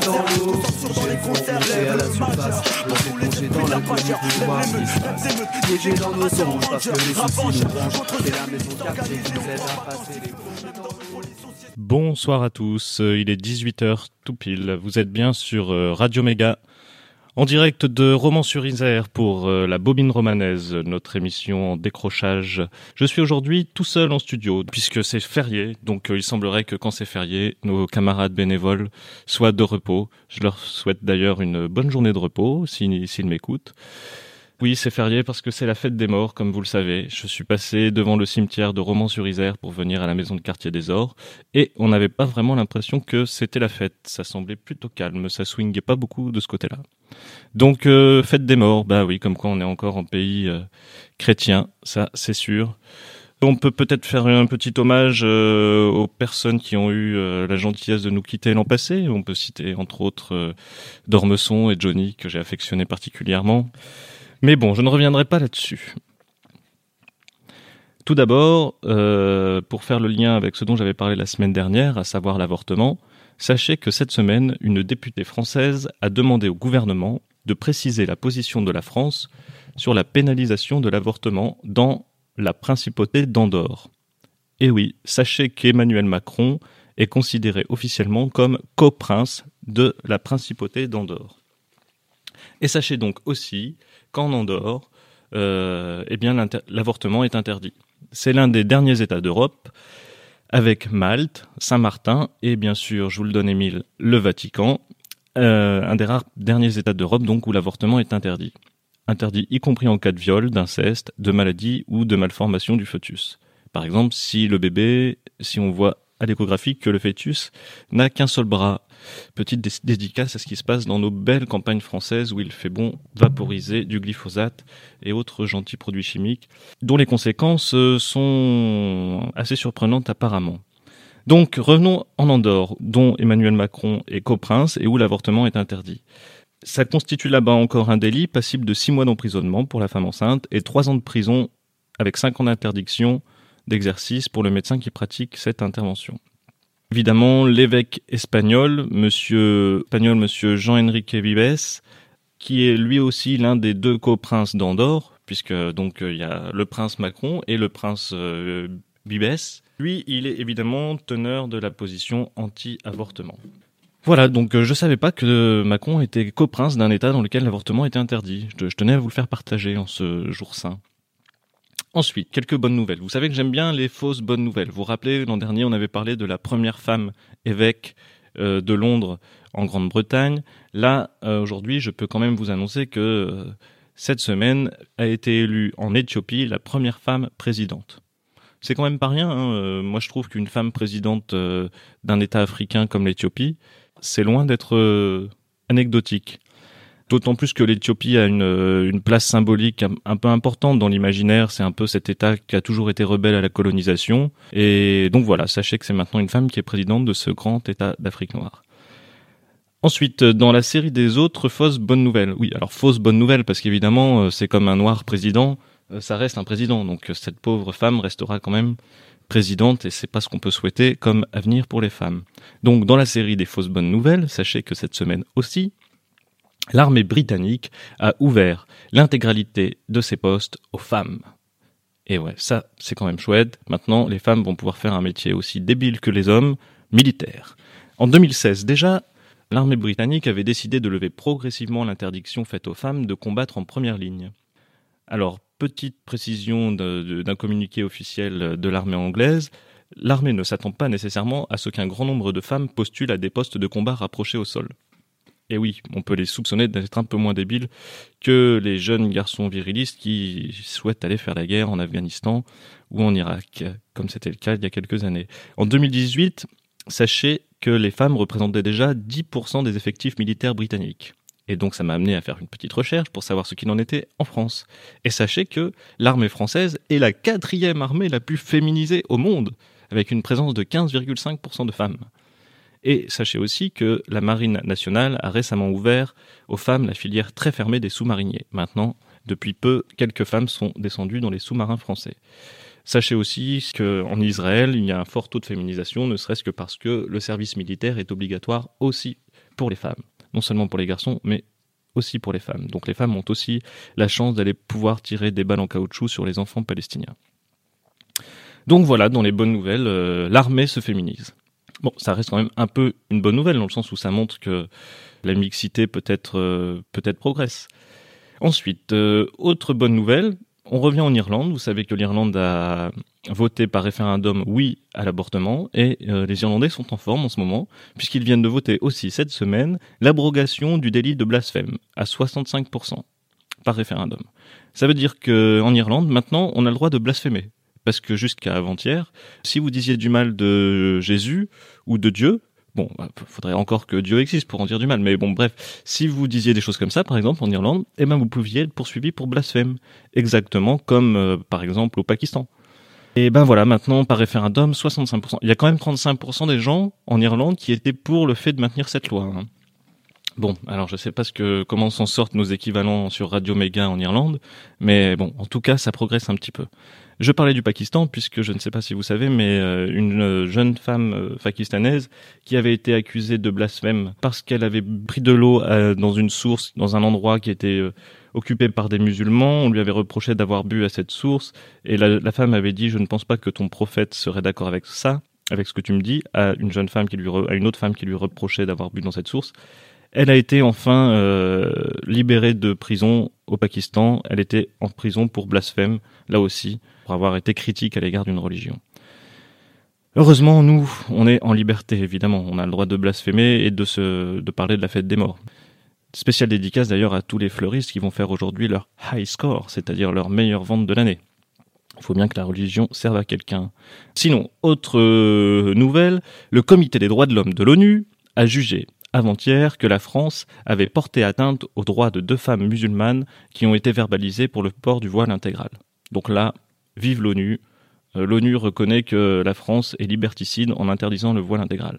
dans l'eau, dans les concerts, à la surface, replonger dans la nuit pour voir ce qui se passe. Piégé dans nos songes parce que les soucis nous rangent. C'est la maison de quartier qui nous aide à passer. les Bonsoir à tous, il est 18h tout pile. Vous êtes bien sur euh, Radio Méga en direct de Romans-sur-Isère pour euh, la Bobine Romanaise, notre émission en décrochage. Je suis aujourd'hui tout seul en studio puisque c'est férié, donc euh, il semblerait que quand c'est férié, nos camarades bénévoles soient de repos. Je leur souhaite d'ailleurs une bonne journée de repos s'ils m'écoutent. Oui, c'est férié parce que c'est la fête des morts, comme vous le savez. Je suis passé devant le cimetière de Romans-sur-Isère pour venir à la maison de quartier des Ors, et on n'avait pas vraiment l'impression que c'était la fête. Ça semblait plutôt calme, ça swingait pas beaucoup de ce côté-là. Donc, euh, fête des morts, bah oui, comme quoi on est encore en pays euh, chrétien, ça c'est sûr. On peut peut-être faire un petit hommage euh, aux personnes qui ont eu la gentillesse de nous quitter l'an passé. On peut citer entre autres Dormesson et Johnny que j'ai affectionné particulièrement. Mais bon, je ne reviendrai pas là-dessus. Tout d'abord, euh, pour faire le lien avec ce dont j'avais parlé la semaine dernière, à savoir l'avortement, sachez que cette semaine, une députée française a demandé au gouvernement de préciser la position de la France sur la pénalisation de l'avortement dans la principauté d'Andorre. Et oui, sachez qu'Emmanuel Macron est considéré officiellement comme coprince de la principauté d'Andorre. Et sachez donc aussi qu'en Andorre, euh, eh l'avortement est interdit. C'est l'un des derniers États d'Europe, avec Malte, Saint-Martin et bien sûr, je vous le donne Émile, le Vatican, euh, un des rares derniers États d'Europe donc où l'avortement est interdit. Interdit y compris en cas de viol, d'inceste, de maladie ou de malformation du fœtus. Par exemple, si le bébé, si on voit à l'échographie que le fœtus n'a qu'un seul bras Petite dédicace à ce qui se passe dans nos belles campagnes françaises où il fait bon vaporiser du glyphosate et autres gentils produits chimiques, dont les conséquences euh, sont assez surprenantes apparemment. Donc revenons en Andorre, dont Emmanuel Macron est coprince et où l'avortement est interdit. Ça constitue là-bas encore un délit passible de 6 mois d'emprisonnement pour la femme enceinte et 3 ans de prison avec 5 ans d'interdiction d'exercice pour le médecin qui pratique cette intervention. Évidemment, l'évêque espagnol, monsieur, espagnol, monsieur Jean-Enrique Vives, qui est lui aussi l'un des deux coprinces d'Andorre, puisque donc il y a le prince Macron et le prince euh. Lui, il est évidemment teneur de la position anti-avortement. Voilà, donc euh, je savais pas que Macron était coprince d'un État dans lequel l'avortement était interdit. Je tenais à vous le faire partager en ce jour saint. Ensuite, quelques bonnes nouvelles. Vous savez que j'aime bien les fausses bonnes nouvelles. Vous vous rappelez, l'an dernier, on avait parlé de la première femme évêque euh, de Londres en Grande-Bretagne. Là, euh, aujourd'hui, je peux quand même vous annoncer que euh, cette semaine a été élue en Éthiopie la première femme présidente. C'est quand même pas rien. Hein. Moi, je trouve qu'une femme présidente d'un État africain comme l'Éthiopie, c'est loin d'être anecdotique. D'autant plus que l'Éthiopie a une, euh, place symbolique un, peu importante dans l'imaginaire. C'est un peu cet État qui a toujours été rebelle à la colonisation. Et donc voilà, sachez que c'est maintenant une femme qui est présidente de ce grand État d'Afrique noire. Ensuite, dans la série des autres fausses bonnes nouvelles. Oui, alors fausses bonnes nouvelles parce qu'évidemment, euh, c'est comme un noir président, euh, ça reste un président. Donc cette pauvre femme restera quand même présidente et c'est pas ce qu'on peut souhaiter comme avenir pour les femmes. Donc dans la série des fausses bonnes nouvelles, sachez que cette semaine aussi, l'armée britannique a ouvert l'intégralité de ses postes aux femmes. Et ouais, ça, c'est quand même chouette. Maintenant, les femmes vont pouvoir faire un métier aussi débile que les hommes, militaire. En 2016, déjà, l'armée britannique avait décidé de lever progressivement l'interdiction faite aux femmes de combattre en première ligne. Alors, petite précision d'un communiqué officiel de l'armée anglaise, l'armée ne s'attend pas nécessairement à ce qu'un grand nombre de femmes postulent à des postes de combat rapprochés au sol. Et oui, on peut les soupçonner d'être un peu moins débiles que les jeunes garçons virilistes qui souhaitent aller faire la guerre en Afghanistan ou en Irak, comme c'était le cas il y a quelques années. En 2018, sachez que les femmes représentaient déjà 10% des effectifs militaires britanniques. Et donc ça m'a amené à faire une petite recherche pour savoir ce qu'il en était en France. Et sachez que l'armée française est la quatrième armée la plus féminisée au monde, avec une présence de 15,5% de femmes. Et sachez aussi que la Marine nationale a récemment ouvert aux femmes la filière très fermée des sous-mariniers. Maintenant, depuis peu, quelques femmes sont descendues dans les sous-marins français. Sachez aussi qu'en Israël, il y a un fort taux de féminisation, ne serait-ce que parce que le service militaire est obligatoire aussi pour les femmes. Non seulement pour les garçons, mais aussi pour les femmes. Donc les femmes ont aussi la chance d'aller pouvoir tirer des balles en caoutchouc sur les enfants palestiniens. Donc voilà, dans les bonnes nouvelles, euh, l'armée se féminise. Bon, ça reste quand même un peu une bonne nouvelle dans le sens où ça montre que la mixité peut-être euh, peut-être progresse. Ensuite, euh, autre bonne nouvelle, on revient en Irlande. Vous savez que l'Irlande a voté par référendum oui à l'avortement et les Irlandais sont en forme en ce moment puisqu'ils viennent de voter aussi cette semaine l'abrogation du délit de blasphème à 65% par référendum. Ça veut dire qu'en Irlande, maintenant, on a le droit de blasphémer parce que jusqu'à avant-hier, si vous disiez du mal de Jésus ou de Dieu, bon, bah, faudrait encore que Dieu existe pour en dire du mal, mais bon, bref, si vous disiez des choses comme ça, par exemple, en Irlande, eh ben, vous pouviez être poursuivi pour blasphème. Exactement comme, euh, par exemple, au Pakistan. Et ben voilà, maintenant, par référendum, 65%. Il y a quand même 35% des gens en Irlande qui étaient pour le fait de maintenir cette loi. Hein. Bon, alors je sais pas ce que, comment s'en sortent nos équivalents sur Radio Méga en Irlande, mais bon, en tout cas, ça progresse un petit peu. Je parlais du Pakistan puisque je ne sais pas si vous savez, mais euh, une jeune femme euh, pakistanaise qui avait été accusée de blasphème parce qu'elle avait pris de l'eau euh, dans une source, dans un endroit qui était occupé par des musulmans. On lui avait reproché d'avoir bu à cette source et la, femme avait dit :« Je ne pense pas que ton prophète serait d'accord avec ça, avec ce que tu me dis. » À une jeune femme qui lui, à une autre femme qui lui reprochait d'avoir bu dans cette source. Elle a été enfin libérée de prison au Pakistan. Elle était en prison pour blasphème, là aussi pour avoir été critique à l'égard d'une religion. Heureusement, nous, on est en liberté, évidemment. On a le droit de blasphémer et de, se, de parler de la fête des morts. Spéciale dédicace d'ailleurs à tous les fleuristes qui vont faire aujourd'hui leur high score, c'est-à-dire leur meilleure vente de l'année. Il faut bien que la religion serve à quelqu'un. Sinon, autre euh, nouvelle, le Comité des droits de l'homme de l'ONU a jugé avant-hier que la France avait porté atteinte aux droits de deux femmes musulmanes qui ont été verbalisées pour le port du voile intégral. Donc là, Vive l'ONU. Euh, L'ONU reconnaît que la France est liberticide en interdisant le voile intégral.